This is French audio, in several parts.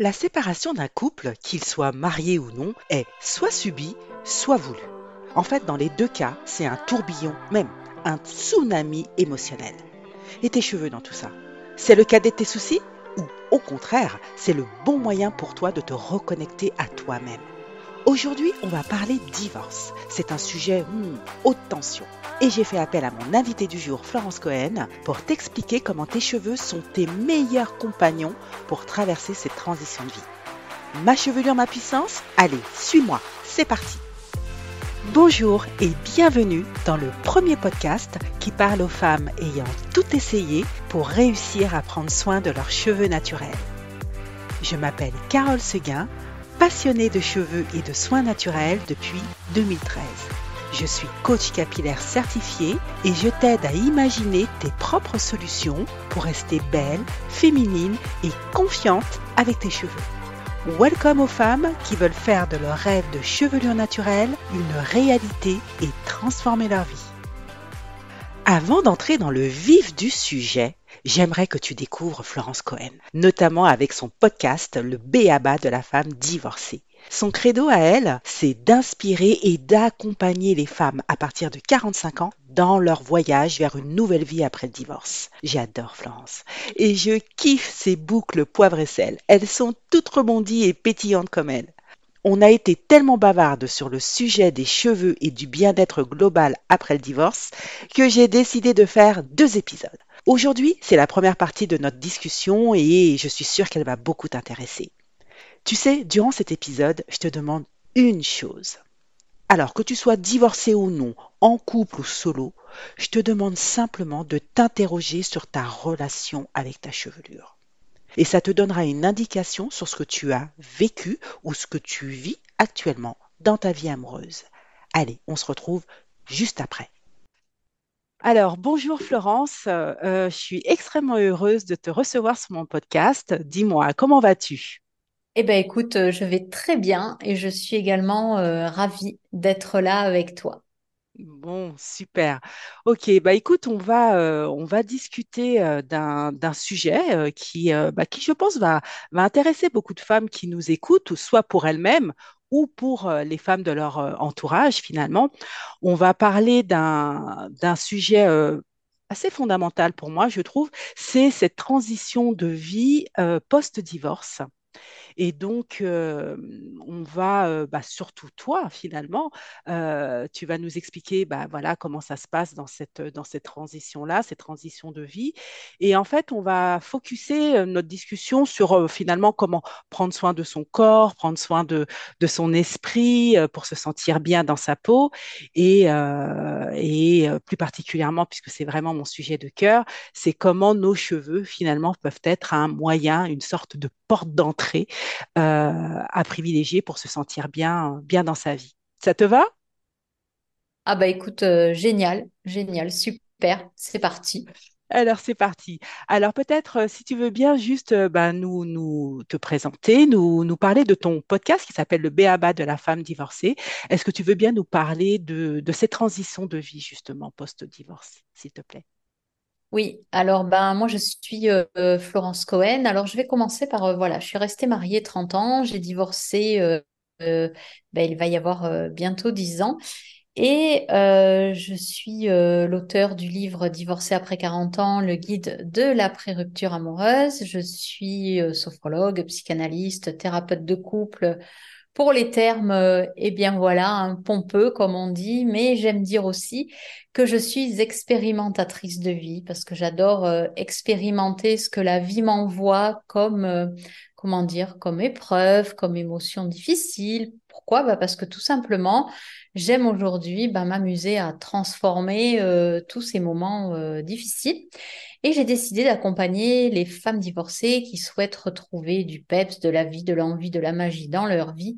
La séparation d'un couple, qu'il soit marié ou non, est soit subie, soit voulue. En fait, dans les deux cas, c'est un tourbillon, même un tsunami émotionnel. Et tes cheveux dans tout ça? C'est le cadet de tes soucis? Ou au contraire, c'est le bon moyen pour toi de te reconnecter à toi-même? Aujourd'hui, on va parler divorce. C'est un sujet hmm, haute tension. Et j'ai fait appel à mon invité du jour, Florence Cohen, pour t'expliquer comment tes cheveux sont tes meilleurs compagnons pour traverser cette transition de vie. Ma chevelure, ma puissance? Allez, suis-moi, c'est parti Bonjour et bienvenue dans le premier podcast qui parle aux femmes ayant tout essayé pour réussir à prendre soin de leurs cheveux naturels. Je m'appelle Carole Seguin passionnée de cheveux et de soins naturels depuis 2013. Je suis coach capillaire certifié et je t'aide à imaginer tes propres solutions pour rester belle, féminine et confiante avec tes cheveux. Welcome aux femmes qui veulent faire de leur rêve de chevelure naturelle une réalité et transformer leur vie. Avant d'entrer dans le vif du sujet, j'aimerais que tu découvres Florence Cohen, notamment avec son podcast Le Béaba de la femme divorcée. Son credo à elle, c'est d'inspirer et d'accompagner les femmes à partir de 45 ans dans leur voyage vers une nouvelle vie après le divorce. J'adore Florence. Et je kiffe ses boucles poivre et sel. Elles sont toutes rebondies et pétillantes comme elle. On a été tellement bavarde sur le sujet des cheveux et du bien-être global après le divorce que j'ai décidé de faire deux épisodes. Aujourd'hui, c'est la première partie de notre discussion et je suis sûre qu'elle va beaucoup t'intéresser. Tu sais, durant cet épisode, je te demande une chose. Alors que tu sois divorcé ou non, en couple ou solo, je te demande simplement de t'interroger sur ta relation avec ta chevelure. Et ça te donnera une indication sur ce que tu as vécu ou ce que tu vis actuellement dans ta vie amoureuse. Allez, on se retrouve juste après. Alors, bonjour Florence, euh, je suis extrêmement heureuse de te recevoir sur mon podcast. Dis-moi, comment vas-tu? Eh bien, écoute, euh, je vais très bien et je suis également euh, ravie d'être là avec toi. Bon, super. Ok, bah écoute, on va, on va discuter d'un, d'un sujet qui, bah, qui, je pense, va, va intéresser beaucoup de femmes qui nous écoutent, soit pour elles-mêmes ou pour les femmes de leur entourage, finalement. On va parler d'un, sujet assez fondamental pour moi, je trouve, c'est cette transition de vie post-divorce. Et donc, on va, bah, surtout toi, finalement, tu vas nous expliquer bah, voilà, comment ça se passe dans cette, dans cette transition-là, cette transition de vie. Et en fait, on va focuser notre discussion sur finalement comment prendre soin de son corps, prendre soin de, de son esprit pour se sentir bien dans sa peau. Et plus particulièrement, puisque c'est vraiment mon sujet de cœur, c'est comment nos cheveux, finalement, peuvent être un moyen, une sorte de porte d'entrée euh, à privilégier pour se sentir bien, bien dans sa vie. Ça te va? Ah bah écoute, euh, génial, génial, super, c'est parti. Alors c'est parti. Alors peut-être euh, si tu veux bien juste bah, nous, nous te présenter, nous, nous parler de ton podcast qui s'appelle Le Béaba de la femme divorcée. Est-ce que tu veux bien nous parler de, de cette transition de vie justement post-divorce, s'il te plaît? Oui, alors ben moi je suis euh, euh, Florence Cohen. Alors je vais commencer par euh, voilà, je suis restée mariée 30 ans, j'ai divorcé ben, il va y avoir bientôt 10 ans et je suis l'auteur du livre Divorcé après 40 ans, le guide de la pré-rupture amoureuse. Je suis sophrologue, psychanalyste, thérapeute de couple pour les termes, euh, eh bien voilà, un pompeux comme on dit, mais j'aime dire aussi que je suis expérimentatrice de vie parce que j'adore euh, expérimenter ce que la vie m'envoie comme, euh, comment dire, comme épreuve, comme émotion difficile. Pourquoi? Bah Parce que tout simplement, j'aime aujourd'hui bah, m'amuser à transformer tous ces moments difficiles. Et j'ai décidé d'accompagner les femmes divorcées qui souhaitent retrouver du peps, de la vie, de l'envie, de la magie dans leur vie,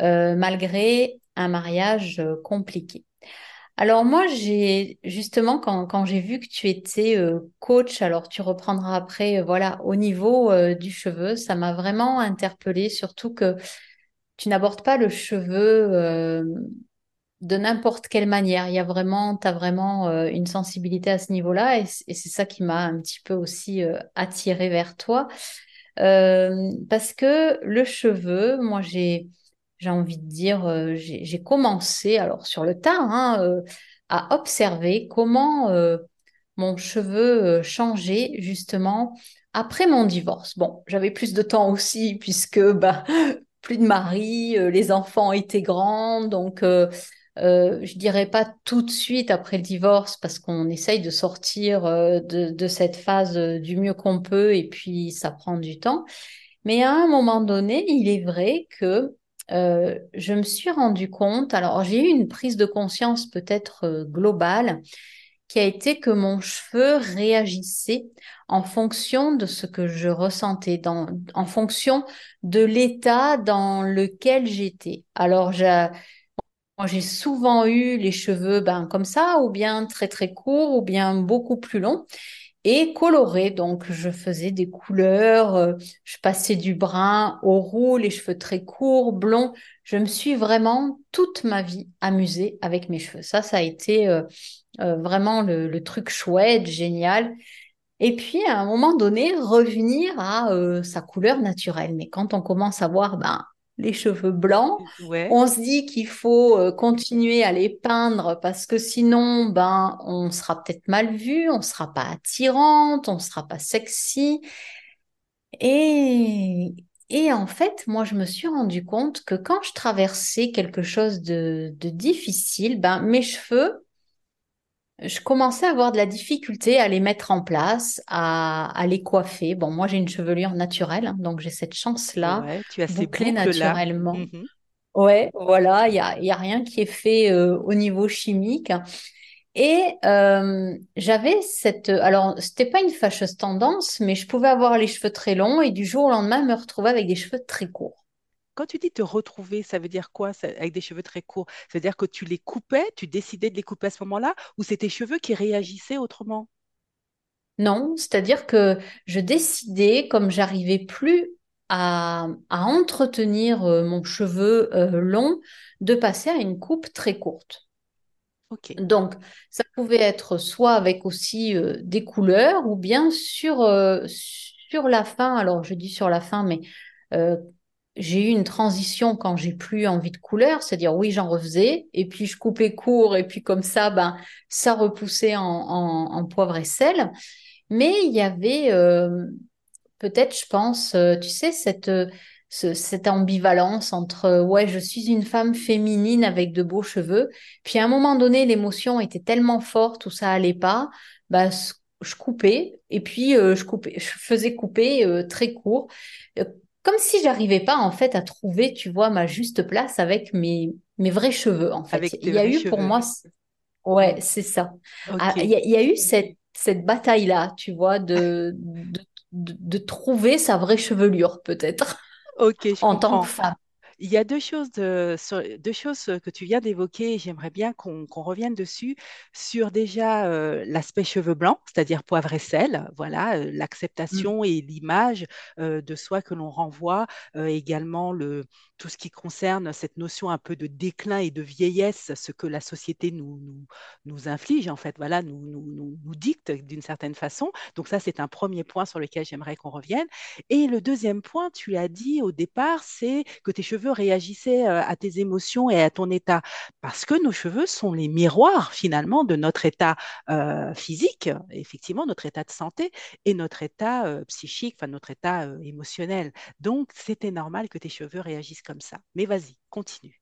euh, malgré un mariage euh, compliqué. Alors moi, j'ai justement quand, j'ai vu que tu étais euh, coach, alors tu reprendras après, voilà, au niveau du cheveu, ça m'a vraiment interpellée, surtout que tu n'abordes pas le cheveu de n'importe quelle manière. Il y a vraiment, tu as vraiment euh, une sensibilité à ce niveau-là et, c'est ça qui m'a un petit peu aussi euh, attiré vers toi. Euh, parce que le cheveu, moi j'ai envie de dire, euh, j'ai commencé, alors sur le tas, hein, à observer comment mon cheveu changeait justement après mon divorce. Bon, j'avais plus de temps aussi puisque bah, plus de mari, les enfants étaient grands, donc euh, je dirais pas tout de suite après le divorce parce qu'on essaye de sortir euh, de, de cette phase euh, du mieux qu'on peut et puis ça prend du temps. Mais à un moment donné, il est vrai que euh, je me suis rendu compte, alors j'ai eu une prise de conscience peut-être globale qui a été que mon cheveu réagissait en fonction de ce que je ressentais, dans, en fonction de l'état dans lequel j'étais. Alors, j'ai moi, j'ai souvent eu les cheveux ben, comme ça, ou bien très très courts, ou bien beaucoup plus longs et colorés. Donc, je faisais des couleurs, euh, je passais du brun au roux, les cheveux très courts, blonds. Je me suis vraiment toute ma vie amusée avec mes cheveux. Ça, ça a été euh, euh, vraiment le, le truc chouette, génial. Et puis, à un moment donné, revenir à sa couleur naturelle. Mais quand on commence à voir ben, les cheveux blancs, Ouais. on se dit qu'il faut euh, continuer à les peindre parce que sinon, ben, on sera peut-être mal vu, on sera pas attirante, on sera pas sexy. Et, et en fait, moi, je me suis rendu compte que quand je traversais quelque chose de, de difficile, ben, mes cheveux, je commençais à avoir de la difficulté à les mettre en place, à, à les coiffer. Bon, moi, j'ai une chevelure naturelle, hein, donc j'ai cette chance-là, Ouais, tu as bouclée naturellement. Mhm. Ouais, voilà, il y a, y a rien qui est fait euh, au niveau chimique. Et euh, j'avais cette... Alors, c'était pas une fâcheuse tendance, mais je pouvais avoir les cheveux très longs et du jour au lendemain me retrouver avec des cheveux très courts. Quand tu dis te retrouver, ça veut dire quoi, ça- avec des cheveux très courts? C'est-à-dire que tu les coupais, tu décidais de les couper à ce moment-là, ou c'est tes cheveux qui réagissaient autrement? Non, c'est-à-dire que je décidais, comme j'arrivais plus à, à entretenir euh, mon cheveu euh, long, de passer à une coupe très courte. Ok. Donc, ça pouvait être soit avec aussi euh, des couleurs ou bien sur, euh, sur la fin. Alors, je dis sur la fin, mais euh, j'ai eu une transition quand j'ai plus envie de couleurs, c'est-à-dire oui, j'en refaisais et puis je coupais court et puis comme ça, ben, ça repoussait en, poivre et sel. Mais il y avait euh, peut-être, je pense, euh, tu sais, cette, euh, ce- cette ambivalence entre, euh, ouais, je suis une femme féminine avec de beaux cheveux, puis à un moment donné, l'émotion était tellement forte où ça allait pas, c- je coupais, et puis je coupais, je faisais couper très court, comme si j'arrivais pas, en fait, à trouver, tu vois, ma juste place avec mes, mes vrais cheveux, en fait. Avec Il y a eu pour moi, ouais, c'est ça. Ah, Il y a, il y a eu cette, cette bataille-là, tu vois, de, de, de, de trouver sa vraie chevelure, peut-être, Ok, je en tant que femme. Il y a deux choses, de- sur- deux choses que tu viens d'évoquer, j'aimerais bien qu'on revienne dessus, sur déjà euh, l'aspect cheveux blancs, c'est-à-dire poivre et sel, voilà, euh, Mm. l'acceptation et l'image euh, de soi que l'on renvoie, également le, tout ce qui concerne cette notion un peu de déclin et de vieillesse, ce que la société nous, nous, nous inflige, en fait, voilà, nous, nous, nous dicte d'une certaine façon. Donc ça, c'est un premier point sur lequel j'aimerais qu'on revienne. Et le deuxième point, tu l'as dit au départ, c'est que tes cheveux réagissaient euh, à tes émotions et à ton état. Parce que nos cheveux sont les miroirs finalement de notre état euh, physique, effectivement, notre état de santé et notre état euh, psychique, enfin notre état émotionnel. Donc, c'était normal que tes cheveux réagissent comme ça. Mais vas-y, continue.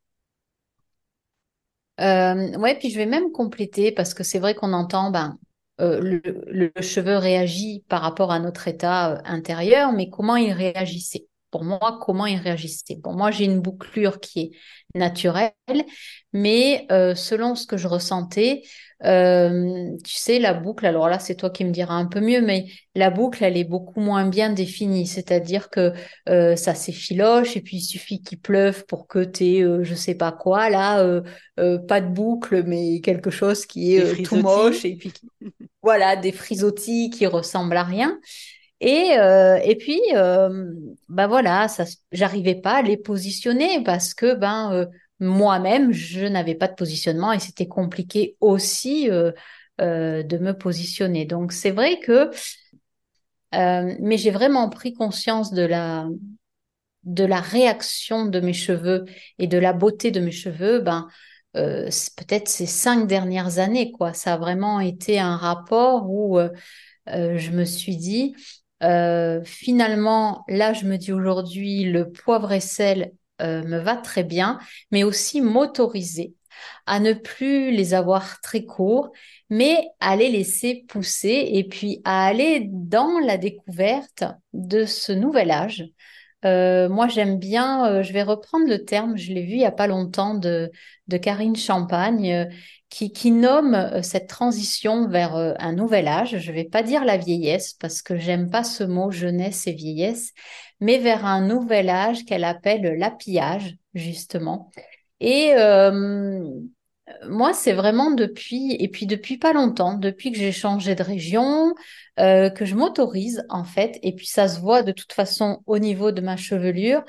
Ouais, puis je vais même compléter parce que c'est vrai qu'on entend, ben, le, cheveu réagit par rapport à notre état intérieur, mais comment il réagissait? Pour moi, comment il réagissait? Bon, moi, j'ai une bouclure qui est naturelle, mais euh, selon ce que je ressentais, euh, tu sais, la boucle, alors là, c'est toi qui me diras un peu mieux, mais la boucle, elle est beaucoup moins bien définie, c'est-à-dire que euh, ça s'effiloche et puis il suffit qu'il pleuve pour que tu aies, je sais pas quoi, là. euh, euh, pas de boucle, mais quelque chose qui est euh, tout moche et puis qui- voilà, des frisottis qui ressemblent à rien. Et, euh, et puis, bah voilà, j'arrivais pas à les positionner parce que ben euh, moi-même, je n'avais pas de positionnement et c'était compliqué aussi de me positionner. Donc c'est vrai que mais j'ai vraiment pris conscience de la, de la réaction de mes cheveux et de la beauté de mes cheveux, ben, peut-être ces cinq dernières années, quoi. Ça a vraiment été un rapport où je me suis dit, finalement, là, je me dis aujourd'hui, le poivre et sel me va très bien, mais aussi m'autoriser à ne plus les avoir très courts, mais à les laisser pousser et puis à aller dans la découverte de ce nouvel âge. Euh, moi, j'aime bien, euh, je vais reprendre le terme, je l'ai vu il n'y a pas longtemps de, de Karine Champagne, euh, qui, qui, nomme cette transition vers un nouvel âge. Je ne vais pas dire la vieillesse, parce que j'aime pas ce mot jeunesse et vieillesse, mais vers un nouvel âge qu'elle appelle l'apillage, justement. Et moi, c'est vraiment depuis, et puis depuis pas longtemps, depuis que j'ai changé de région, euh, que je m'autorise en fait, et puis ça se voit de toute façon au niveau de ma chevelure,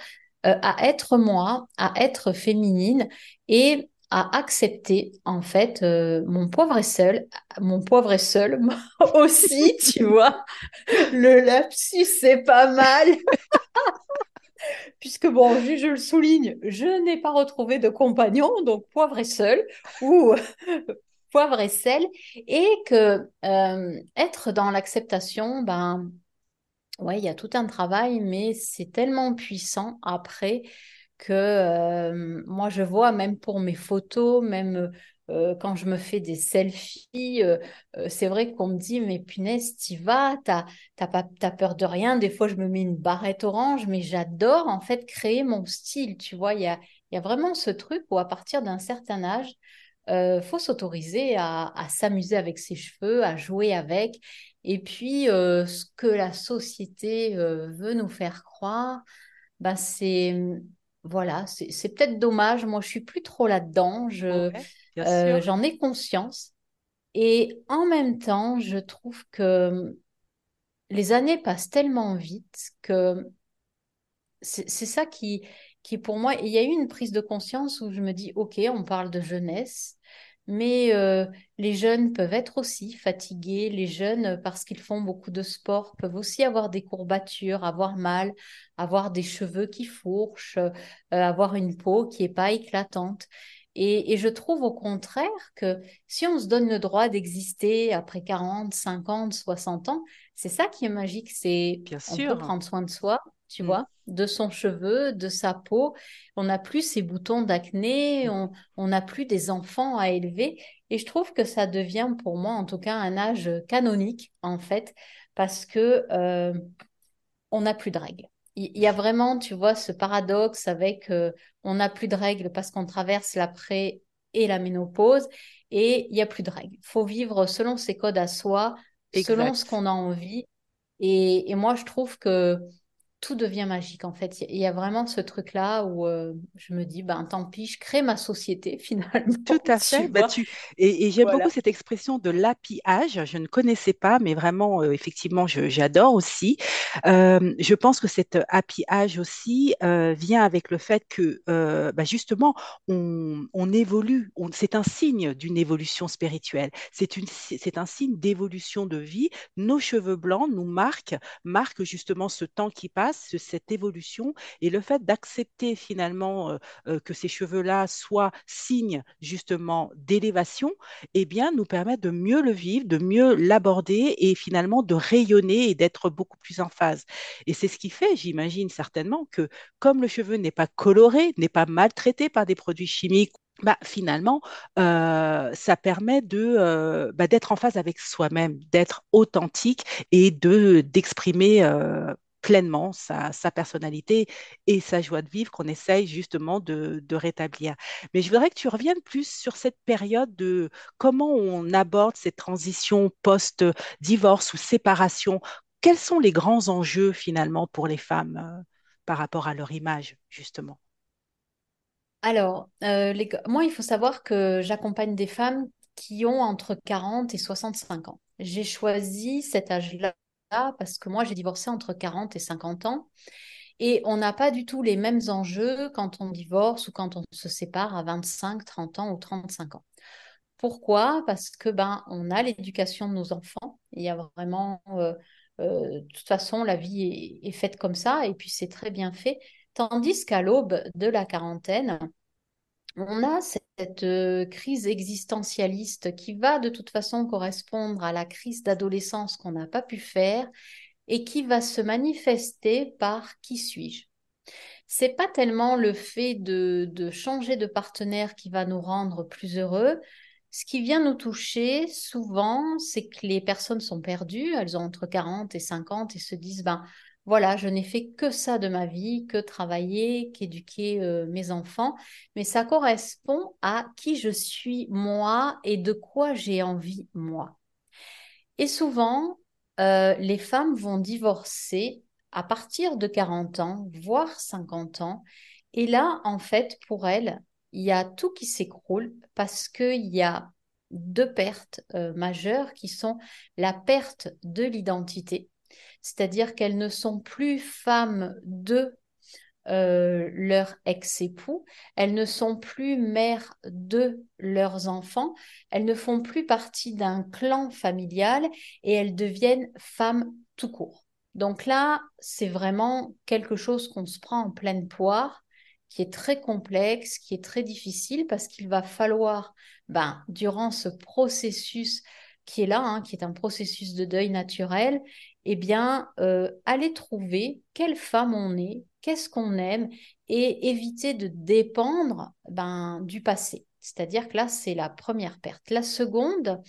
euh, à être moi, à être féminine et à accepter en fait euh, mon poivre est seul, mon poivre est seul aussi, tu vois. Le lapsus, c'est pas mal. puisque bon, je, le souligne, je n'ai pas retrouvé de compagnon, donc poivre et seul, ou poivre et sel, et que euh, être dans l'acceptation, ben, ouais, il y a tout un travail, mais c'est tellement puissant après que euh, moi je vois même pour mes photos, même euh, quand je me fais des selfies, euh, euh, c'est vrai qu'on me dit, mais punaise, t'y vas, t'as, peur de rien. Des fois, je me mets une barrette orange, mais j'adore en fait créer mon style. Tu vois, il y a, y a vraiment ce truc où à partir d'un certain âge, il faut s'autoriser à, à s'amuser avec ses cheveux, à jouer avec. Et puis, ce que la société veut nous faire croire, ben c'est voilà, c'est peut-être dommage. Moi, je suis plus trop là-dedans. Euh, j'en ai conscience. Et en même temps, je trouve que les années passent tellement vite que c'est ça qui, qui, pour moi, il y a eu une prise de conscience où je me dis, OK, on parle de jeunesse, mais euh, les jeunes peuvent être aussi fatigués. Les jeunes, parce qu'ils font beaucoup de sport, peuvent aussi avoir des courbatures, avoir mal, avoir des cheveux qui fourchent, euh, avoir une peau qui n'est pas éclatante. Et, je trouve au contraire que si on se donne le droit d'exister après 40, 50, 60 ans, c'est ça qui est magique. C'est on peut prendre soin de soi, tu mmh. vois, de son cheveu, de sa peau. On n'a plus ces boutons d'acné, mmh. on n'a plus des enfants à élever. Et je trouve que ça devient pour moi, en tout cas, un âge canonique, en fait, parce que euh, on n'a plus de règles il y a vraiment, tu vois, ce paradoxe avec euh, on n'a plus de règles parce qu'on traverse l'après et la ménopause et il n'y a plus de règles. Il faut vivre selon ses codes à soi, selon ce qu'on a envie. et, moi, je trouve que tout devient magique en fait. Il y a vraiment ce truc-là où euh, je me dis, ben tant pis, je crée ma société finalement. Tout à fait. Bah, tu... Et, j'aime beaucoup cette expression de l'appiage. Je ne connaissais pas, mais vraiment, euh, effectivement, j'adore aussi. Euh, je pense que cet appiage aussi vient avec le fait que bah, justement, on, on évolue. C'est un signe d'une évolution spirituelle. C'est un signe d'évolution de vie. Nos cheveux blancs nous marquent, marquent justement ce temps qui passe cette évolution et le fait d'accepter finalement euh, euh, que ces cheveux-là soient signes justement d'élévation, eh bien, nous permet de mieux le vivre, de mieux l'aborder et finalement de rayonner et d'être beaucoup plus en phase. Et c'est ce qui fait, j'imagine certainement, que comme le cheveu n'est pas coloré, n'est pas maltraité par des produits chimiques bah, finalement, euh, ça permet de bah, d'être en phase avec soi-même, d'être authentique et de d'exprimer pleinement sa, personnalité et sa joie de vivre qu'on essaye justement de, rétablir. Mais je voudrais que tu reviennes plus sur cette période de comment on aborde ces transitions post-divorce ou séparation. Quels sont les grands enjeux finalement pour les femmes euh, par rapport à leur image, justement? Alors, euh, moi, il faut savoir que j'accompagne des femmes qui ont entre 40 et 65 ans. J'ai choisi cet âge-là parce que moi, j'ai divorcé entre 40 et 50 ans. Et on n'a pas du tout les mêmes enjeux quand on divorce ou quand on se sépare à 25, 30 ans ou 35 ans. Pourquoi? Parce que ben on a l'éducation de nos enfants. Il y a vraiment euh, euh, de toute façon, la vie est, est faite comme ça et puis c'est très bien fait. Tandis qu'à l'aube de la quarantaine, on a cette euh, crise existentialiste qui va de toute façon correspondre à la crise d'adolescence qu'on n'a pas pu faire et qui va se manifester par qui suis-je c'est pas tellement le fait de, de, changer de partenaire qui va nous rendre plus heureux. Ce qui vient nous toucher souvent, c'est que les personnes sont perdues, elles ont entre 40 et 50 et se disent, ben voilà, je n'ai fait que ça de ma vie, que travailler, qu'éduquer euh, mes enfants, mais ça correspond à qui je suis moi et de quoi j'ai envie moi. Et souvent, euh, les femmes vont divorcer à partir de 40 ans, voire 50 ans. Et là, en fait, pour elles, il y a tout qui s'écroule parce qu'il y a deux pertes euh, majeures qui sont la perte de l'identité, c'est-à-dire qu'elles ne sont plus femmes de euh, leur ex-époux, elles ne sont plus mères de leurs enfants, elles ne font plus partie d'un clan familial et elles deviennent femmes tout court. Donc là, c'est vraiment quelque chose qu'on se prend en pleine poire, qui est très complexe, qui est très difficile parce qu'il va falloir, ben, durant ce processus qui est là, hein, qui est un processus de deuil naturel, eh bien, euh, aller trouver quelle femme on est, qu'est-ce qu'on aime et éviter de dépendre ben, du passé. C'est-à-dire que là, c'est la première perte. La seconde,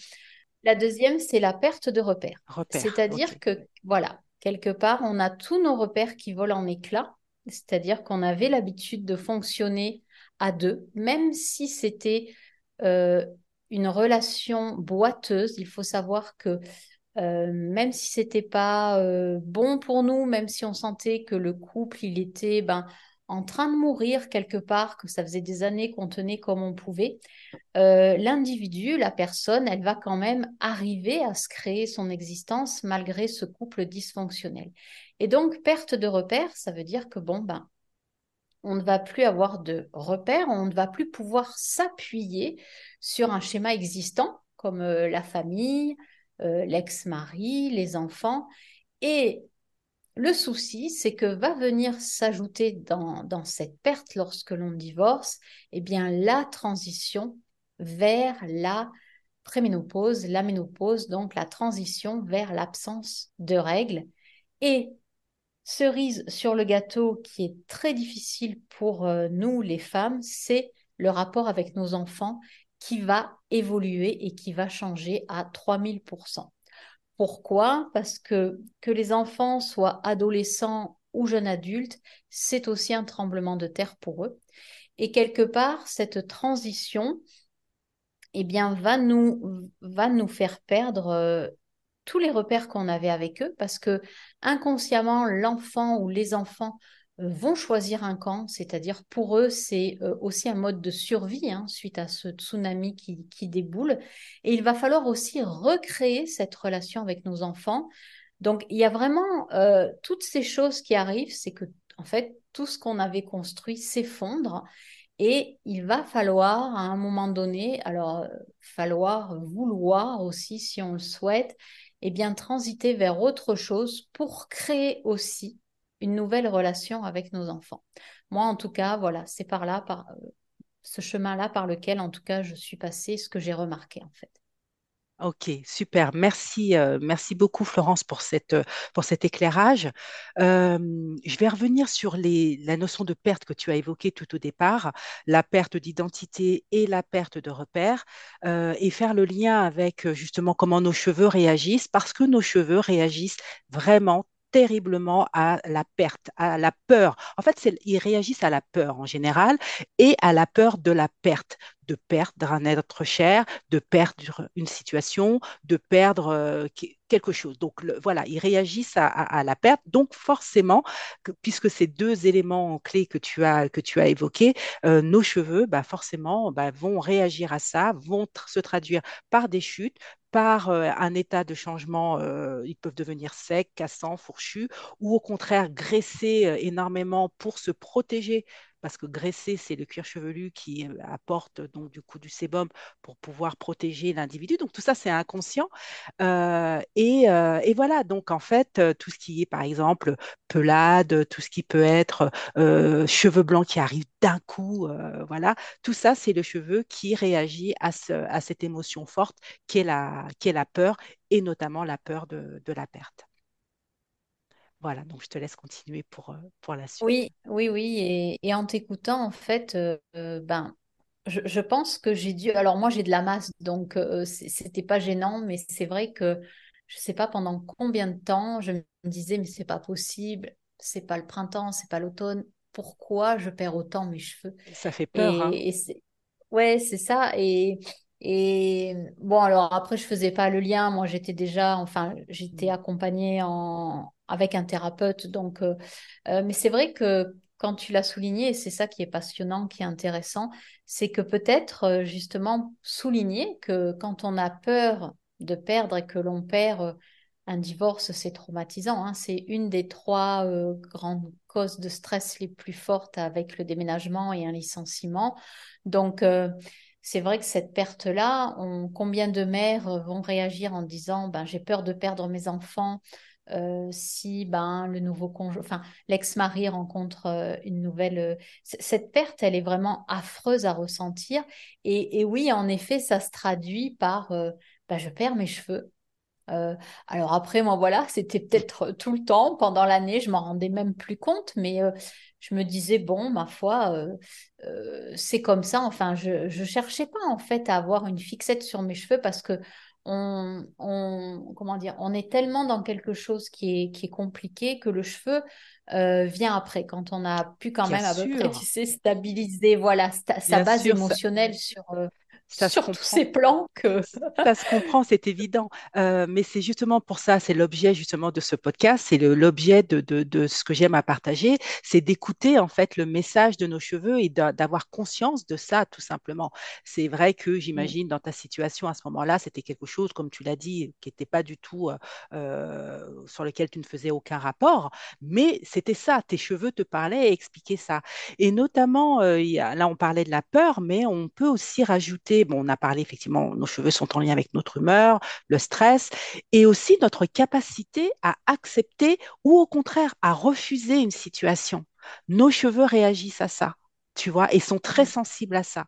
la deuxième, c'est la perte de repères. C'est-à-dire que, voilà, quelque part, on a tous nos repères qui volent en éclats. C'est-à-dire qu'on avait l'habitude de fonctionner à deux, même si c'était euh, une relation boiteuse. Il faut savoir que euh, même si c'était pas euh, bon pour nous, même si on sentait que le couple il était ben en train de mourir quelque part, que ça faisait des années qu'on tenait comme on pouvait, euh, l'individu, la personne, elle va quand même arriver à se créer son existence malgré ce couple dysfonctionnel. Et donc perte de repères, ça veut dire que bon ben on ne va plus avoir de repères, on ne va plus pouvoir s'appuyer sur un schéma existant comme la famille, euh, l'ex-mari, les enfants. Et le souci, c'est que va venir s'ajouter dans, cette perte lorsque l'on divorce, eh bien, la transition vers la préménopause, la ménopause, donc la transition vers l'absence de règles. Et cerise sur le gâteau qui est très difficile pour euh, nous, les femmes, c'est le rapport avec nos enfants qui va évoluer et qui va changer à 3000%. Pourquoi? Parce que que les enfants soient adolescents ou jeunes adultes, c'est aussi un tremblement de terre pour eux. Et quelque part, cette transition, eh bien, va nous, faire perdre euh, tous les repères qu'on avait avec eux parce que inconsciemment, l'enfant ou les enfants vont choisir un camp, c'est-à-dire pour eux, c'est euh, aussi un mode de survie hein, suite à ce tsunami qui, déboule. Et il va falloir aussi recréer cette relation avec nos enfants. Donc, il y a vraiment euh, toutes ces choses qui arrivent, c'est que, en fait, tout ce qu'on avait construit s'effondre. Et il va falloir, à un moment donné, alors, falloir vouloir aussi, si on le souhaite, et eh bien, transiter vers autre chose pour créer aussi une nouvelle relation avec nos enfants. Moi, en tout cas, voilà, c'est par là, par euh, ce chemin-là par lequel, en tout cas, je suis passée, ce que j'ai remarqué, en fait. Ok, super. Merci, euh, merci beaucoup Florence pour, cette, euh, pour cet éclairage. je vais revenir sur les, la notion de perte que tu as évoquée tout au départ, la perte d'identité et la perte de repères, et faire le lien avec justement comment nos cheveux réagissent, parce que nos cheveux réagissent vraiment terriblement à la perte, à la peur. En fait, ils réagissent à la peur en général et à la peur de la perte, de perdre un être cher, de perdre une situation, de perdre euh, quelque chose. Donc voilà, ils réagissent à, la perte. Donc forcément, puisque ces deux éléments clés que tu as, que tu as évoqués, euh, nos cheveux, bah, forcément, bah, vont réagir à ça, vont se traduire par des chutes, par euh, un état de changement, euh, ils peuvent devenir secs, cassants, fourchus, ou au contraire graisser euh, énormément pour se protéger parce que graisser, c'est le cuir chevelu qui euh, apporte donc du coup du sébum pour pouvoir protéger l'individu. Donc tout ça, c'est inconscient. Euh, et, euh, voilà, donc en fait, tout ce qui est par exemple pelade, tout ce qui peut être cheveux blancs qui arrivent d'un coup, voilà, tout ça, c'est le cheveu qui réagit à, ce, à cette émotion forte qui est la, peur et notamment la peur de la perte. Voilà, donc je te laisse continuer pour, euh, pour la suite. Oui, oui, oui. Et, et en t'écoutant, en fait, euh, euh, ben, je, je, pense que j'ai dû. Alors, moi, j'ai de la masse, donc euh, c'était pas gênant, mais c'est vrai que je sais pas pendant combien de temps je me disais, mais c'est pas possible, c'est pas le printemps, c'est pas l'automne, pourquoi je perds autant mes cheveux? Ça fait peur. Hein. Et, ouais, c'est ça. Et, et bon, alors après, je faisais pas le lien. Moi, j'étais déjà, enfin, j'étais mmh. accompagnée en, avec un thérapeute. Donc, euh, euh, mais c'est vrai que quand tu l'as souligné, c'est ça qui est passionnant, qui est intéressant, c'est que peut-être euh, justement souligner que quand on a peur de perdre et que l'on perd un divorce, c'est traumatisant. Hein. C'est une des trois grandes causes de stress les plus fortes avec le déménagement et un licenciement. Donc, c'est vrai que cette perte-là, combien de mères vont réagir en disant ben, j'ai peur de perdre mes enfants euh, si ben, le nouveau enfin l'ex-mari rencontre euh, une nouvelle. Euh, cette perte, elle est vraiment affreuse à ressentir. Et, oui, en effet, ça se traduit par ben, je perds mes cheveux. alors après, moi, voilà, c'était peut-être tout le temps pendant l'année, je m'en rendais même plus compte, mais je me disais, bon, ma foi, c'est comme ça. Enfin, je ne cherchais pas en fait à avoir une fixette sur mes cheveux parce que on, comment dire, on est tellement dans quelque chose qui est, qui est compliqué que le cheveu euh, vient après, quand on a pu quand même à peu près, tu sais, stabiliser voilà, sa base émotionnelle sur, euh, ça sur tous ces plans que... ça se comprend, c'est évident. Euh, mais c'est justement pour ça, c'est l'objet justement de ce podcast, c'est l'objet de, de, de, ce que j'aime à partager, c'est d'écouter en fait le message de nos cheveux et d'avoir conscience de ça tout simplement. C'est vrai que j'imagine dans ta situation à ce moment-là, c'était quelque chose, comme tu l'as dit, qui n'était pas du tout euh, euh, sur lequel tu ne faisais aucun rapport, mais c'était ça, tes cheveux te parlaient et expliquaient ça. Et notamment, là on parlait de la peur, mais on peut aussi rajouter on a parlé effectivement, nos cheveux sont en lien avec notre humeur, le stress, et aussi notre capacité à accepter ou au contraire à refuser une situation. Nos cheveux réagissent à ça tu vois, et sont très mmh. sensibles à ça.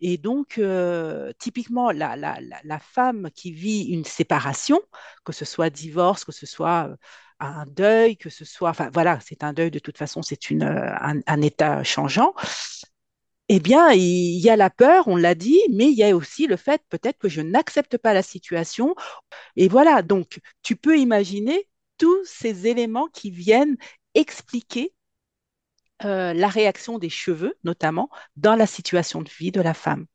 Et donc, euh, typiquement, la, la, femme qui vit une séparation, que ce soit divorce, que ce soit euh, un deuil, que ce soit, enfin voilà, c'est un deuil de toute façon, c'est une, euh, un, état changeant eh bien, il y a la peur, on l'a dit, mais il y a aussi le fait peut-être que je n'accepte pas la situation. Et voilà, donc tu peux imaginer tous ces éléments qui viennent expliquer euh, la réaction des cheveux, notamment dans la situation de vie de la femme.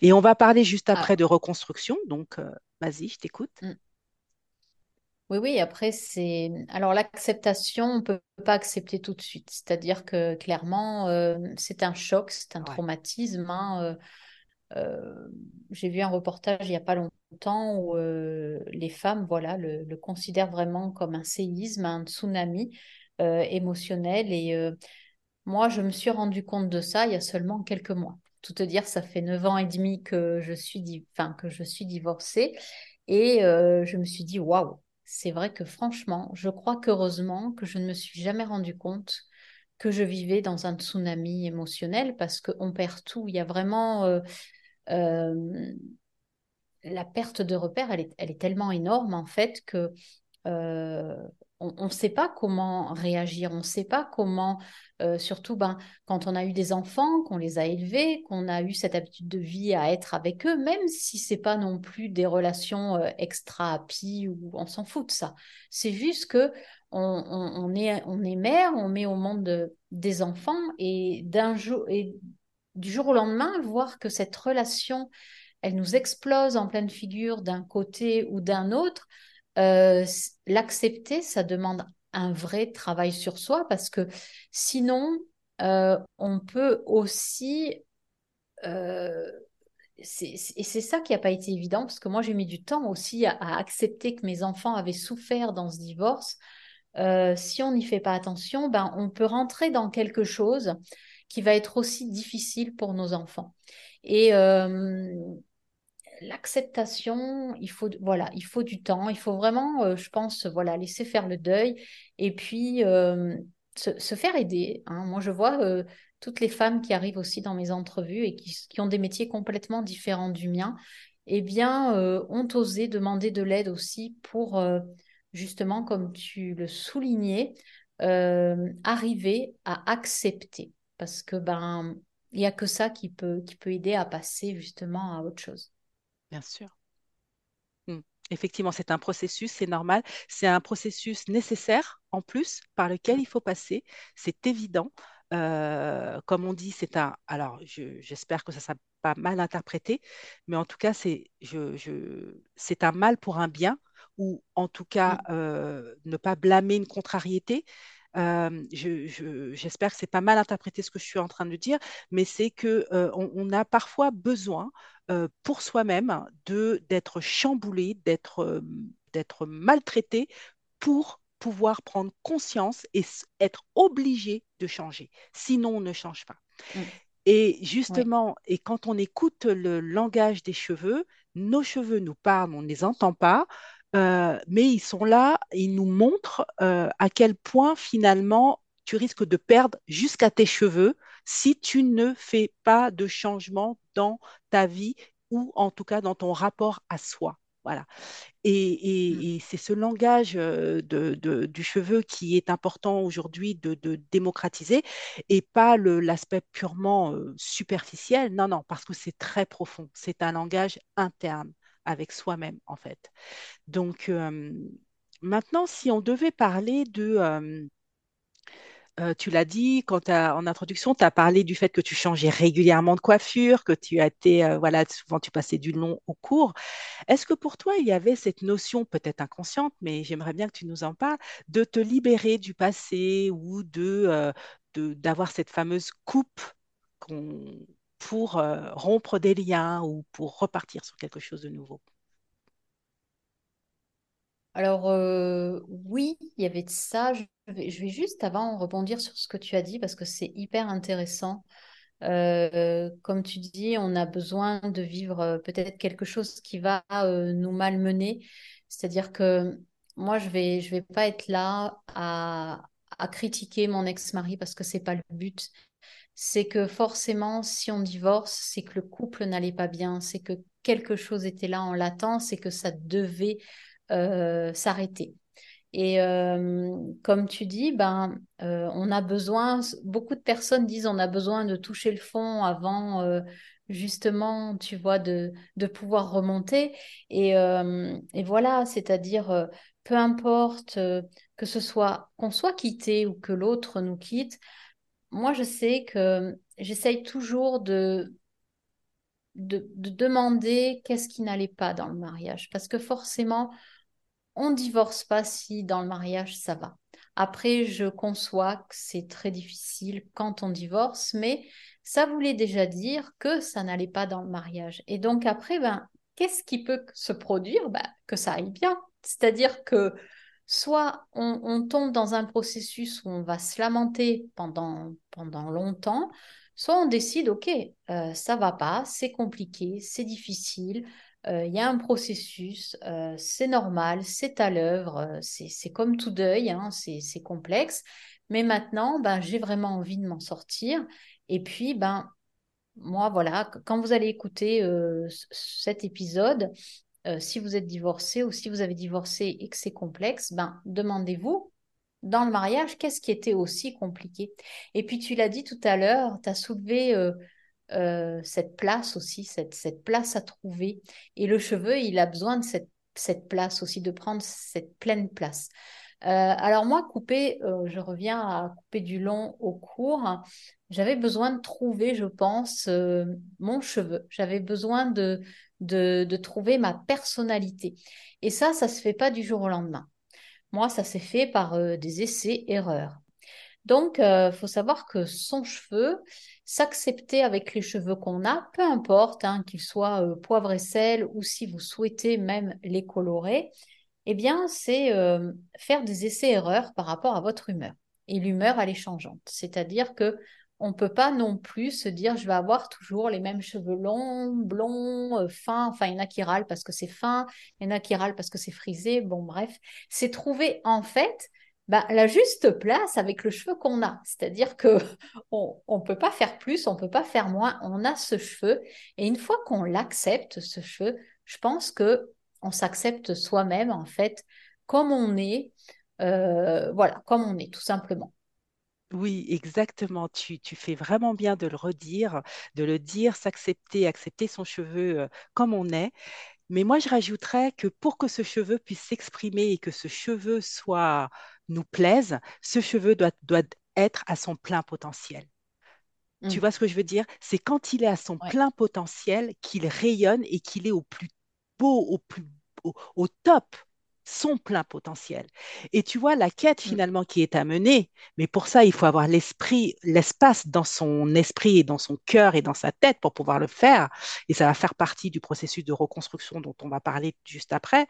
Et on va parler juste ah. après de reconstruction, donc euh, vas-y, je t'écoute. Mm. Oui, oui, après, c'est. Alors, l'acceptation, on ne peut pas accepter tout de suite. C'est-à-dire que clairement, euh, c'est un choc, c'est un traumatisme. Hein, euh, euh, j'ai vu un reportage il n'y a pas longtemps où les femmes voilà, le, le, considèrent vraiment comme un séisme, un tsunami émotionnel. Et moi, je me suis rendu compte de ça il y a seulement quelques mois. Tout te dire, ça fait neuf ans et demi que je suis, enfin, que je suis divorcée. Et je me suis dit, waouh, c'est vrai que franchement, je crois qu'heureusement que je ne me suis jamais rendu compte que je vivais dans un tsunami émotionnel parce qu'on perd tout. Il y a vraiment euh, euh, la perte de repère, elle est, elle est, tellement énorme en fait que euh, on ne sait pas comment réagir, on ne sait pas comment, euh, surtout ben, quand on a eu des enfants, qu'on les a élevés, qu'on a eu cette habitude de vie à être avec eux, même si c'est pas non plus des relations euh, extra happy ou on s'en fout de ça. C'est juste que on, est, on est mère, on met au monde des enfants et jour et du jour au lendemain, voir que cette relation, elle nous explose en pleine figure d'un côté ou d'un autre euh, l'accepter, ça demande un vrai travail sur soi parce que sinon, euh, on peut aussi... Euh, et c'est ça qui n'a pas été évident parce que moi j'ai mis du temps aussi à, accepter que mes enfants avaient souffert dans ce divorce. si on n'y fait pas attention, ben, on peut rentrer dans quelque chose qui va être aussi difficile pour nos enfants. Et l'acceptation, il faut du temps, il faut vraiment, euh, je pense, voilà, laisser faire le deuil et puis se, faire aider. Hein. Moi, je vois toutes les femmes qui arrivent aussi dans mes entrevues et qui, ont des métiers complètement différents du mien, eh bien, ont osé demander de l'aide aussi pour justement, comme tu le soulignais, arriver à accepter parce que ben il n'y a que ça qui peut aider à passer justement à autre chose. Bien sûr. Hmm. Effectivement, c'est un processus, c'est normal. C'est un processus nécessaire en plus par lequel il faut passer. C'est évident. Euh, comme on dit, c'est un. Alors, j'espère que ça ne sera pas mal interprété, mais en tout cas, c'est je, je, c'est un mal pour un bien, ou en tout cas, euh, ne pas blâmer une contrariété, euh, j'espère que c'est pas mal interprété ce que je suis en train de dire, mais c'est que euh, on, a parfois besoin euh, pour soi-même de d'être chamboulé, d'être d'être maltraité pour pouvoir prendre conscience et être obligé de changer. Sinon, on ne change pas. Mm. Et justement, et quand on écoute le langage des cheveux, nos cheveux nous parlent, on ne les entend pas, euh, mais ils sont là, ils nous montrent euh, à quel point finalement tu risques de perdre jusqu'à tes cheveux si tu ne fais pas de changement dans ta vie ou en tout cas dans ton rapport à soi. Voilà. Et, mm. c'est ce langage euh, de, du cheveu qui est important aujourd'hui de, démocratiser et pas l'aspect purement superficiel. Non, non, parce que c'est très profond. C'est un langage interne avec soi-même, en fait. Donc, euh, maintenant, si on devait parler de... Euh, euh, tu l'as dit quand en introduction, tu as parlé du fait que tu changeais régulièrement de coiffure, que tu as été, voilà, souvent tu passais du long au court. Est-ce que pour toi, il y avait cette notion, peut-être inconsciente, mais j'aimerais bien que tu nous en parles, de te libérer du passé ou de, d'avoir cette fameuse coupe qu'on pour euh, rompre des liens ou pour repartir sur quelque chose de nouveau Alors euh, oui, il y avait de ça. Je vais, juste avant rebondir sur ce que tu as dit parce que c'est hyper intéressant. Euh, comme tu dis, on a besoin de vivre peut-être quelque chose qui va nous malmener. C'est-à-dire que moi, je vais, je vais pas être là à, à critiquer mon ex-mari parce que c'est pas le but c'est que forcément, si on divorce, c'est que le couple n'allait pas bien, c'est que quelque chose était là en latence et que ça devait euh, s'arrêter. Et euh, comme tu dis, ben, euh, on a besoin, beaucoup de personnes disent on a besoin de toucher le fond avant justement, tu vois, de, de pouvoir remonter. Et, et voilà, c'est-à-dire, peu importe que ce soit qu'on soit quitté ou que l'autre nous quitte, moi, je sais que j'essaye toujours de, de, demander qu'est-ce qui n'allait pas dans le mariage. Parce que forcément, on divorce pas si dans le mariage, ça va. Après, je conçois que c'est très difficile quand on divorce, mais ça voulait déjà dire que ça n'allait pas dans le mariage. Et donc après, ben, qu'est-ce qui peut se produire? Ben, Que ça aille bien. C'est-à-dire que soit on, tombe dans un processus où on va se lamenter pendant, longtemps, soit on décide, OK, euh, ça va pas, c'est compliqué, c'est difficile, euh, il y a un processus, euh, c'est normal, c'est à l'œuvre, c'est comme tout deuil, hein, c'est complexe, mais maintenant, ben, j'ai vraiment envie de m'en sortir. Et puis, ben, moi, voilà, quand vous allez écouter cet épisode, euh, si vous êtes divorcé ou si vous avez divorcé et que c'est complexe, ben, demandez-vous dans le mariage, qu'est-ce qui était aussi compliqué Et puis tu l'as dit tout à l'heure, tu as soulevé euh, euh, cette place aussi, cette, cette, place à trouver. Et le cheveu, il a besoin de cette, cette place aussi, de prendre cette pleine place. alors moi, couper, je reviens à couper du long au court, j'avais besoin de trouver, je pense, mon cheveu. J'avais besoin de, de, trouver ma personnalité. Et ça, ça se fait pas du jour au lendemain. Moi, ça s'est fait par euh, des essais-erreurs. Donc, il euh, faut savoir que son cheveu, s'accepter avec les cheveux qu'on a, peu importe hein, qu'ils soient euh, poivre et sel ou si vous souhaitez même les colorer, eh bien, c'est faire des essais-erreurs par rapport à votre humeur. Et l'humeur, elle est changeante. C'est-à-dire que on peut pas non plus se dire je vais avoir toujours les mêmes cheveux longs, blonds, euh, fins. Enfin, il y en a qui râlent parce que c'est fin, il y en a qui râlent parce que c'est frisé. Bon, bref, c'est trouver en fait bah, la juste place avec le cheveu qu'on a. C'est-à-dire que on ne peut pas faire plus, on ne peut pas faire moins. On a ce cheveu et une fois qu'on l'accepte, ce cheveu, je pense que on s'accepte soi-même en fait comme on est. Euh, voilà, comme on est tout simplement. Oui, exactement. Tu, tu fais vraiment bien de le redire, de le dire, s'accepter, accepter son cheveu euh, comme on est. Mais moi, je rajouterais que pour que ce cheveu puisse s'exprimer et que ce cheveu soit nous plaise, ce cheveu doit, doit être à son plein potentiel. Tu Mm. vois ce que je veux dire? C'est quand il est à son Ouais. plein potentiel qu'il rayonne et qu'il est au plus beau, au plus au, au top, son plein potentiel. Et tu vois la quête Mm. finalement qui est à mener, mais pour ça, il faut avoir l'esprit, l'espace dans son esprit et dans son cœur et dans sa tête pour pouvoir le faire. Et ça va faire partie du processus de reconstruction dont on va parler juste après.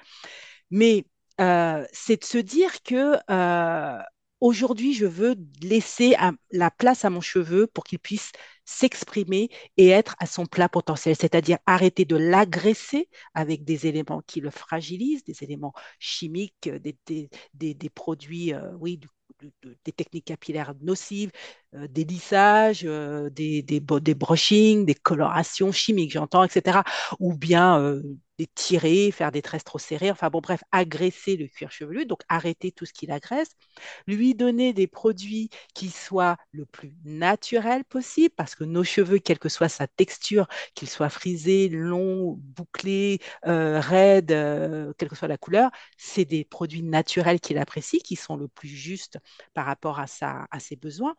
Mais euh, c'est de se dire que euh, aujourd'hui, je veux laisser la place à mon cheveu pour qu'il puisse s'exprimer et être à son plein potentiel, c'est-à-dire arrêter de l'agresser avec des éléments qui le fragilisent, des éléments chimiques, euh, des, produits, euh, oui, des techniques capillaires nocives, des lissages, euh, des, des, des brushings, des colorations chimiques, j'entends, etc. Ou bien euh, les tirer, faire des tresses trop serrées, enfin bon, bref, agresser le cuir chevelu, donc arrêter tout ce qui l'agresse, lui donner des produits qui soient le plus naturels possible, parce que nos cheveux, quelle que soit sa texture, qu'ils soient frisés, longs, bouclés, euh, raides, euh, quelle que soit la couleur, c'est des produits naturels qu'il apprécie, qui sont le plus justes par rapport à, sa, à ses besoins.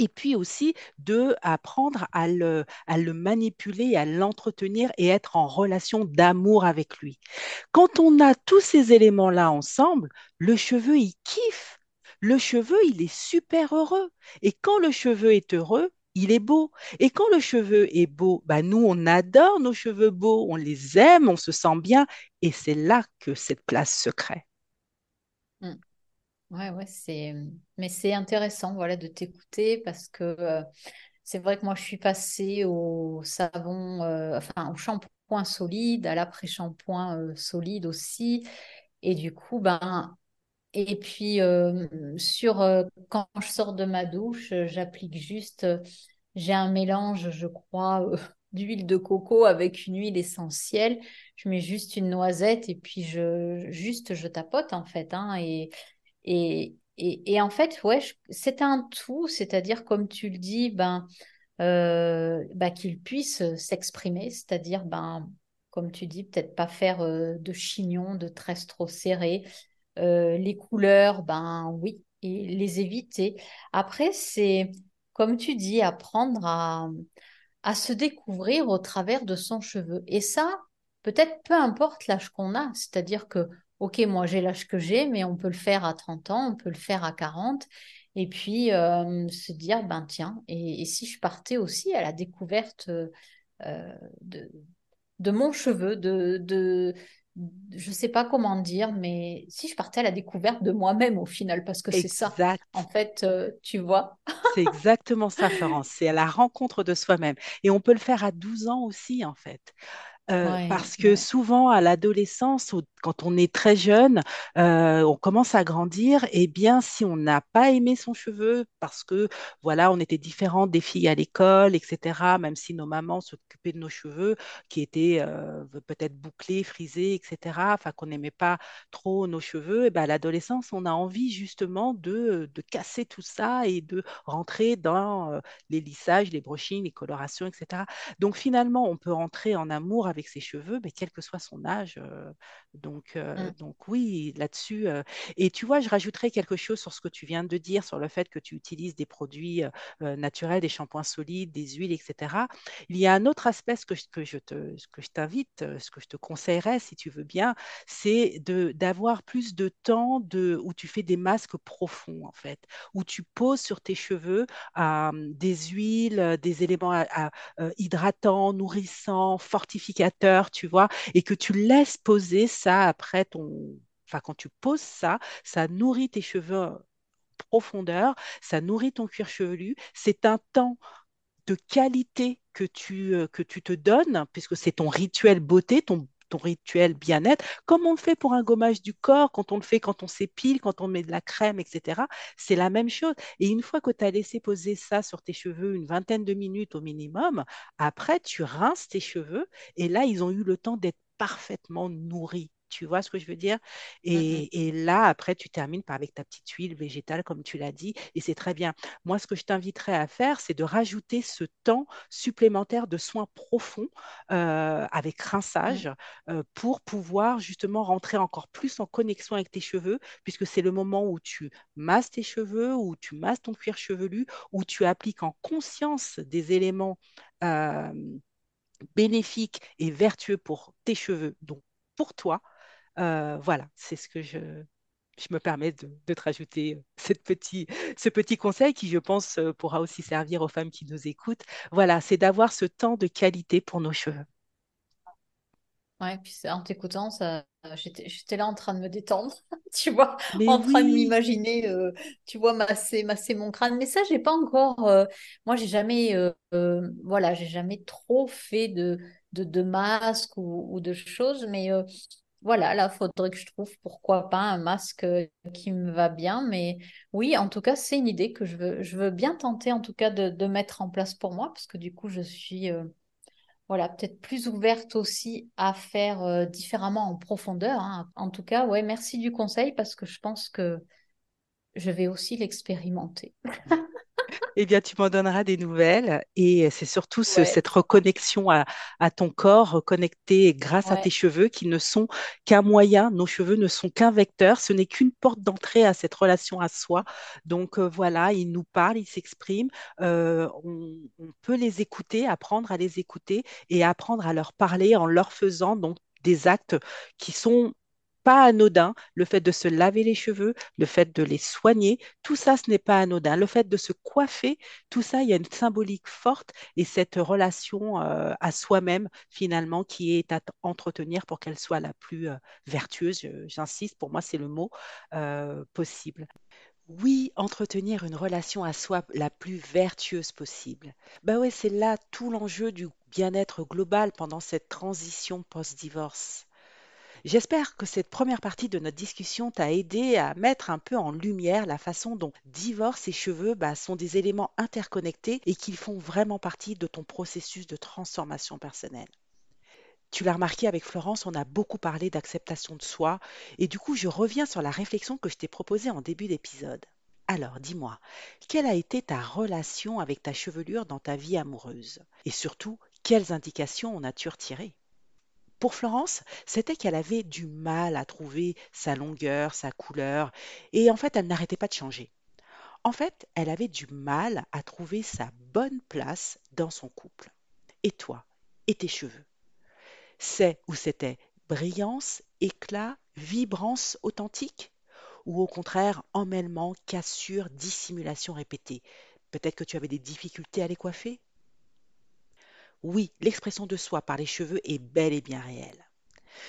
Et puis aussi de apprendre à le, manipuler, à l'entretenir et être en relation d'amour avec lui. Quand on a tous ces éléments-là ensemble, le cheveu, il kiffe. Le cheveu, il est super heureux. Et quand le cheveu est heureux, il est beau. Et quand le cheveu est beau, bah nous, on adore nos cheveux beaux, on les aime, on se sent bien. Et c'est là que cette place se crée. Ouais, ouais, c'est, mais c'est intéressant, voilà, de t'écouter parce que euh, c'est vrai que moi, je suis passée au savon, euh, enfin, au shampoing solide, à l'après-shampoing euh, solide aussi. Et du coup, ben, et puis sur, quand je sors de ma douche, j'applique juste, j'ai un mélange, je crois, d'huile de coco avec une huile essentielle. Je mets juste une noisette et puis je, juste, je tapote en fait, hein, et et, en fait, ouais, c'est un tout, c'est-à-dire, comme tu le dis, ben, euh, ben, qu'il puisse s'exprimer, c'est-à-dire, ben, comme tu dis, peut-être pas faire euh, de chignon, de tresses trop serrées, Euh, les couleurs, ben oui, et les éviter. Après, c'est, comme tu dis, apprendre à, à se découvrir au travers de son cheveu. Et ça, peut-être peu importe l'âge qu'on a, c'est-à-dire que, ok, moi j'ai l'âge que j'ai, mais on peut le faire à 30 ans, on peut le faire à 40, et puis euh, se dire, ben tiens, et, et si je partais aussi à la découverte euh, de, de mon cheveu, de, de, je sais pas comment dire, mais si je partais à la découverte de moi-même au final, parce que c'est ça, en fait, euh, tu vois. C'est exactement ça, Florence. C'est à la rencontre de soi-même. Et on peut le faire à 12 ans aussi, en fait. Euh, Ouais, parce que ouais. souvent à l'adolescence, quand on est très jeune, euh, on commence à grandir, et bien si on n'a pas aimé son cheveu, parce que voilà, on était différents des filles à l'école, etc., même si nos mamans s'occupaient de nos cheveux, qui étaient euh, peut-être bouclés, frisés, etc., enfin qu'on n'aimait pas trop nos cheveux, et ben à l'adolescence, on a envie justement de, de casser tout ça et de rentrer dans les lissages, les brushings, les colorations, etc. Donc finalement, on peut entrer en amour avec ses cheveux, mais quel que soit son âge. euh, donc, euh, Mm, donc oui, là-dessus. euh, et tu vois, je rajouterais quelque chose sur ce que tu viens de dire, sur le fait que tu utilises des produits naturels, des shampoings solides, des huiles, etc. Il y a un autre aspect que je, que je te, que je t'invite, ce que je te conseillerais, si tu veux bien, c'est de, d'avoir plus de temps de, où tu fais des masques profonds, en fait, où tu poses sur tes cheveux euh, des huiles, des éléments à, à, euh, hydratant, nourrissant, tu vois, et que tu laisses poser ça après ton... Enfin, quand tu poses ça, ça nourrit tes cheveux profondeur, ça nourrit ton cuir chevelu, c'est un temps de qualité que tu, euh, que tu te donnes, puisque c'est ton rituel beauté, ton, ton rituel bien-être, comme on le fait pour un gommage du corps, quand on le fait quand on s'épile, quand on met de la crème, etc. C'est la même chose. Et une fois que tu as laissé poser ça sur tes cheveux une vingtaine de minutes au minimum, après, tu rinces tes cheveux et là, ils ont eu le temps d'être parfaitement nourris. Tu vois ce que je veux dire? Mhm. et, et là, après, tu termines par avec ta petite huile végétale, comme tu l'as dit, et c'est très bien. Moi, ce que je t'inviterais à faire, c'est de rajouter ce temps supplémentaire de soins profonds euh, avec Mhm. rinçage euh, pour pouvoir justement rentrer encore plus en connexion avec tes cheveux, puisque c'est le moment où tu masses tes cheveux, où tu masses ton cuir chevelu, où tu appliques en conscience des éléments. euh, bénéfiques et vertueux pour tes cheveux, donc pour toi, euh, voilà, c'est ce que je, je me permets de, de te rajouter euh, cette petit, ce petit conseil qui, je pense, euh, pourra aussi servir aux femmes qui nous écoutent. Voilà, c'est d'avoir ce temps de qualité pour nos cheveux. Ouais, puis en t'écoutant, ça, j'étais, j'étais là en train de me détendre, tu vois, Mais en train de m'imaginer, euh, tu vois, masser, masser mon crâne. Mais ça, j'ai pas encore. euh, moi, j'ai jamais, euh, voilà, j'ai jamais trop fait de, de, de masque ou, ou de choses. Mais voilà, là, faudrait que je trouve, pourquoi pas, un masque euh, qui me va bien. Mais oui, en tout cas, c'est une idée que je veux, je veux bien tenter, en tout cas, de, mettre en place pour moi, parce que du coup, je suis. euh, voilà, peut-être plus ouverte aussi à faire euh, différemment en profondeur. hein. En tout cas, ouais, merci du conseil parce que je pense que je vais aussi l'expérimenter. Eh bien, tu m'en donneras des nouvelles. Et c'est surtout ce- Ouais, cette reconnexion à, à ton corps, reconnecté grâce à tes cheveux qui ne sont qu'un moyen, nos cheveux ne sont qu'un vecteur, ce n'est qu'une porte d'entrée à cette relation à soi. Donc euh, voilà, ils nous parlent, ils s'expriment, euh, on, on peut les écouter, apprendre à les écouter et apprendre à leur parler en leur faisant donc des actes qui sont pas anodins, le fait de se laver les cheveux, le fait de les soigner, tout ça, ce n'est pas anodin. Le fait de se coiffer, tout ça, il y a une symbolique forte et cette relation euh, à soi-même, finalement, qui est à entretenir pour qu'elle soit la plus euh, vertueuse, j'insiste, pour moi, c'est le mot euh, possible. Oui, entretenir une relation à soi la plus vertueuse possible. Bah ouais, c'est là tout l'enjeu du bien-être global pendant cette transition post-divorce. J'espère que cette première partie de notre discussion t'a aidé à mettre un peu en lumière la façon dont divorce et cheveux bah, sont des éléments interconnectés et qu'ils font vraiment partie de ton processus de transformation personnelle. Tu l'as remarqué avec Florence, on a beaucoup parlé d'acceptation de soi et du coup je reviens sur la réflexion que je t'ai proposée en début d'épisode. Alors dis-moi, quelle a été ta relation avec ta chevelure dans ta vie amoureuse? Et surtout, quelles indications en as-tu retirées? Pour Florence, c'était qu'elle avait du mal à trouver sa longueur, sa couleur, et en fait, elle n'arrêtait pas de changer. En fait, elle avait du mal à trouver sa bonne place dans son couple. Et toi, et tes cheveux? C'est où c'était brillance, éclat, vibrance authentique? Ou au contraire, emmêlement, cassure, dissimulation répétée? Peut-être que tu avais des difficultés à les coiffer? Oui, l'expression de soi par les cheveux est bel et bien réelle.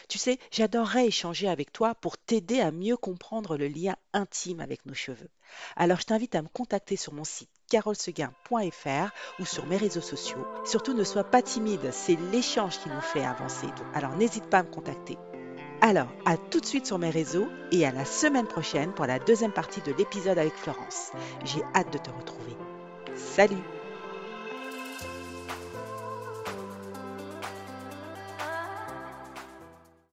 Tu sais, j'adorerais échanger avec toi pour t'aider à mieux comprendre le lien intime avec nos cheveux. Alors je t'invite à me contacter sur mon site carolseguin.fr ou sur mes réseaux sociaux. Surtout ne sois pas timide, c'est l'échange qui nous fait avancer. Alors n'hésite pas à me contacter. Alors, à tout de suite sur mes réseaux et à la semaine prochaine pour la deuxième partie de l'épisode avec Florence. J'ai hâte de te retrouver. Salut